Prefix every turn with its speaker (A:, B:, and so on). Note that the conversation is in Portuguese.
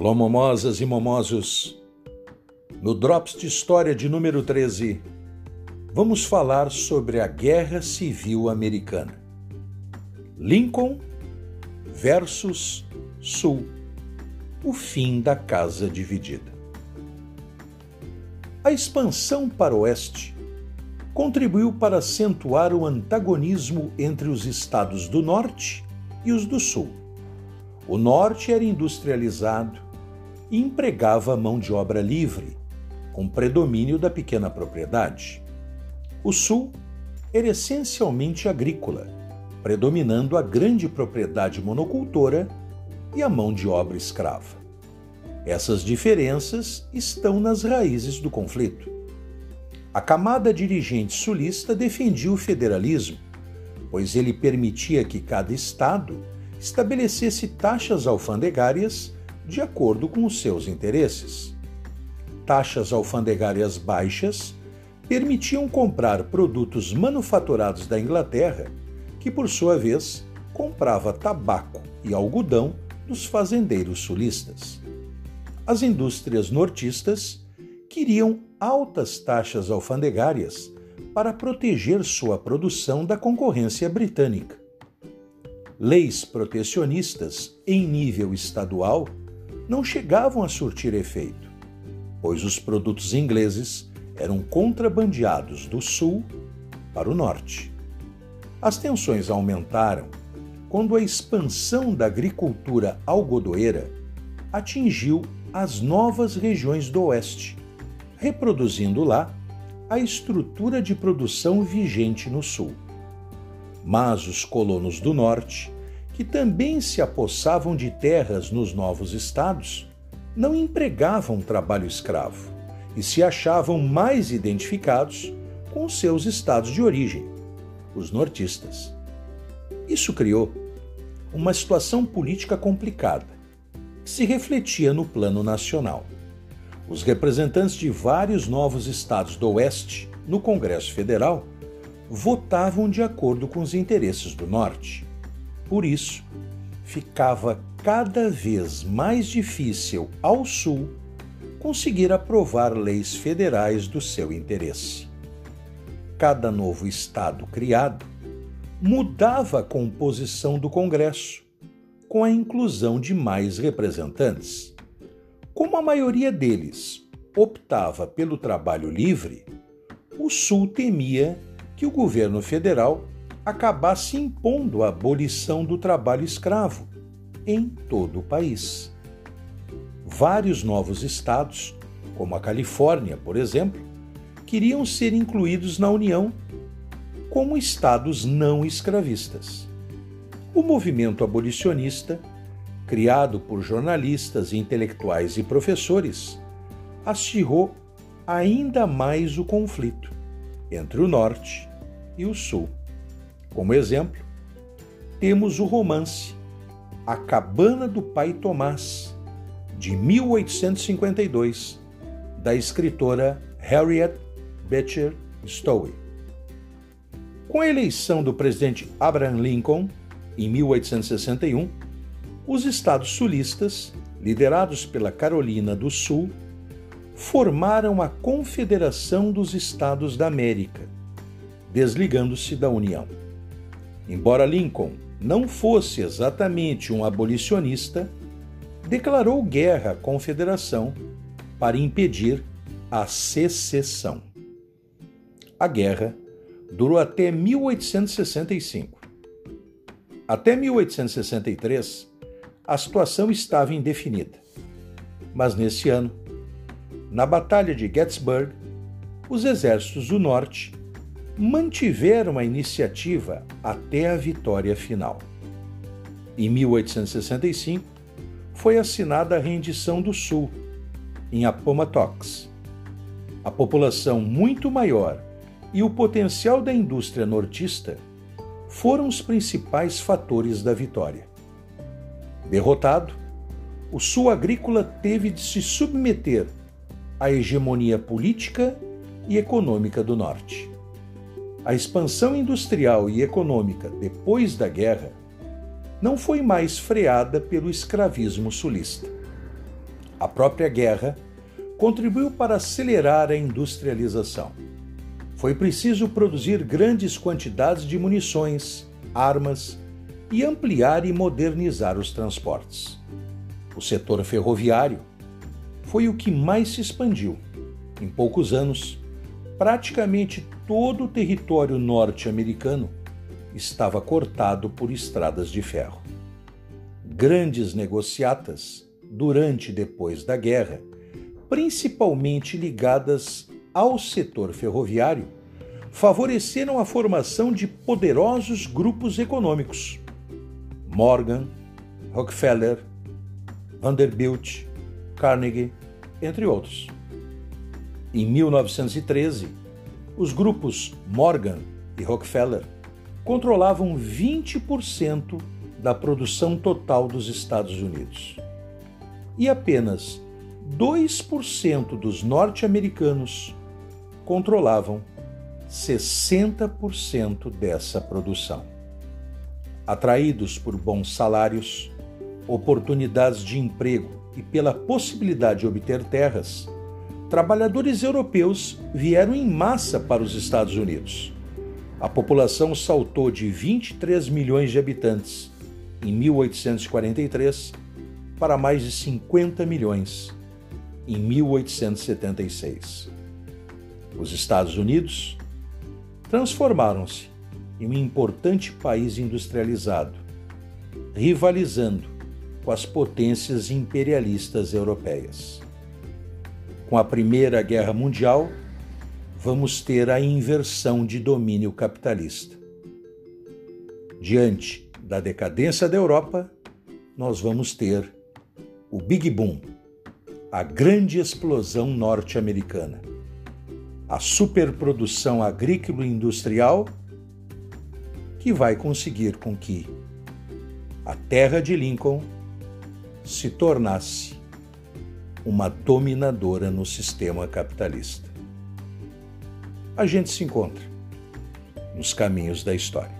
A: Alô, momosas e momosos. No Drops de História de número 13, vamos falar sobre a Guerra Civil Americana. Lincoln versus Sul. O fim da Casa Dividida. A expansão para o oeste contribuiu para acentuar o antagonismo entre os estados do norte e os do sul. O norte era industrializado e empregava mão de obra livre, com predomínio da pequena propriedade. O sul era essencialmente agrícola, predominando a grande propriedade monocultora e a mão de obra escrava. Essas diferenças estão nas raízes do conflito. A camada dirigente sulista defendia o federalismo, pois ele permitia que cada estado estabelecesse taxas alfandegárias de acordo com os seus interesses. Taxas alfandegárias baixas permitiam comprar produtos manufaturados da Inglaterra, que por sua vez comprava tabaco e algodão dos fazendeiros sulistas. As indústrias nortistas queriam altas taxas alfandegárias para proteger sua produção da concorrência britânica leis protecionistas em nível estadual não chegavam a surtir efeito, pois os produtos ingleses eram contrabandeados do sul para o norte. As tensões aumentaram quando a expansão da agricultura algodoeira atingiu as novas regiões do oeste, reproduzindo lá a estrutura de produção vigente no sul. Mas os colonos do norte, que também se apossavam de terras nos novos estados, não empregavam trabalho escravo e se achavam mais identificados com seus estados de origem, os nortistas. Isso criou uma situação política complicada, que se refletia no plano nacional. Os representantes de vários novos estados do Oeste no Congresso Federal votavam de acordo com os interesses do Norte. Por isso, ficava cada vez mais difícil ao Sul conseguir aprovar leis federais do seu interesse. Cada novo Estado criado mudava a composição do Congresso, com a inclusão de mais representantes. Como a maioria deles optava pelo trabalho livre, o Sul temia que o governo federal acabasse impondo a abolição do trabalho escravo em todo o país. Vários novos estados, como a Califórnia, por exemplo, queriam ser incluídos na União como estados não escravistas. O movimento abolicionista, criado por jornalistas, intelectuais e professores, acirrou ainda mais o conflito entre o Norte e o Sul. Como exemplo, temos o romance A Cabana do Pai Tomás, de 1852, da escritora Harriet Beecher Stowe. Com a eleição do presidente Abraham Lincoln, em 1861, os estados sulistas, liderados pela Carolina do Sul, formaram a Confederação dos Estados da América desligando-se da União. Embora Lincoln não fosse exatamente um abolicionista, declarou guerra à Confederação para impedir a secessão. A guerra durou até 1865. Até 1863, a situação estava indefinida. Mas nesse ano, na Batalha de Gettysburg, os exércitos do Norte mantiveram a iniciativa até a vitória final. Em 1865, foi assinada a rendição do Sul, em Appomattox. A população muito maior e o potencial da indústria nortista foram os principais fatores da vitória. Derrotado, o sul agrícola teve de se submeter à hegemonia política e econômica do norte. A expansão industrial e econômica depois da guerra não foi mais freada pelo escravismo sulista. A própria guerra contribuiu para acelerar a industrialização. Foi preciso produzir grandes quantidades de munições, armas e ampliar e modernizar os transportes. O setor ferroviário foi o que mais se expandiu. Em poucos anos, praticamente todo o território norte-americano estava cortado por estradas de ferro. Grandes negociatas, durante e depois da guerra, principalmente ligadas ao setor ferroviário, favoreceram a formação de poderosos grupos econômicos. Morgan, Rockefeller, Vanderbilt, Carnegie, entre outros. Em 1913, os grupos Morgan e Rockefeller controlavam 20% da produção total dos Estados Unidos. E apenas 2% dos norte-americanos controlavam 60% dessa produção. Atraídos por bons salários, oportunidades de emprego e pela possibilidade de obter terras, trabalhadores europeus vieram em massa para os Estados Unidos. A população saltou de 23 milhões de habitantes em 1843 para mais de 50 milhões em 1876. Os Estados Unidos transformaram-se em um importante país industrializado, rivalizando com as potências imperialistas europeias. Com a Primeira Guerra Mundial, vamos ter a inversão de domínio capitalista. Diante da decadência da Europa, nós vamos ter o Big Boom, a grande explosão norte-americana, a superprodução agrícola e industrial que vai conseguir com que a terra de Lincoln se tornasse uma dominadora no sistema capitalista. A gente se encontra nos caminhos da história.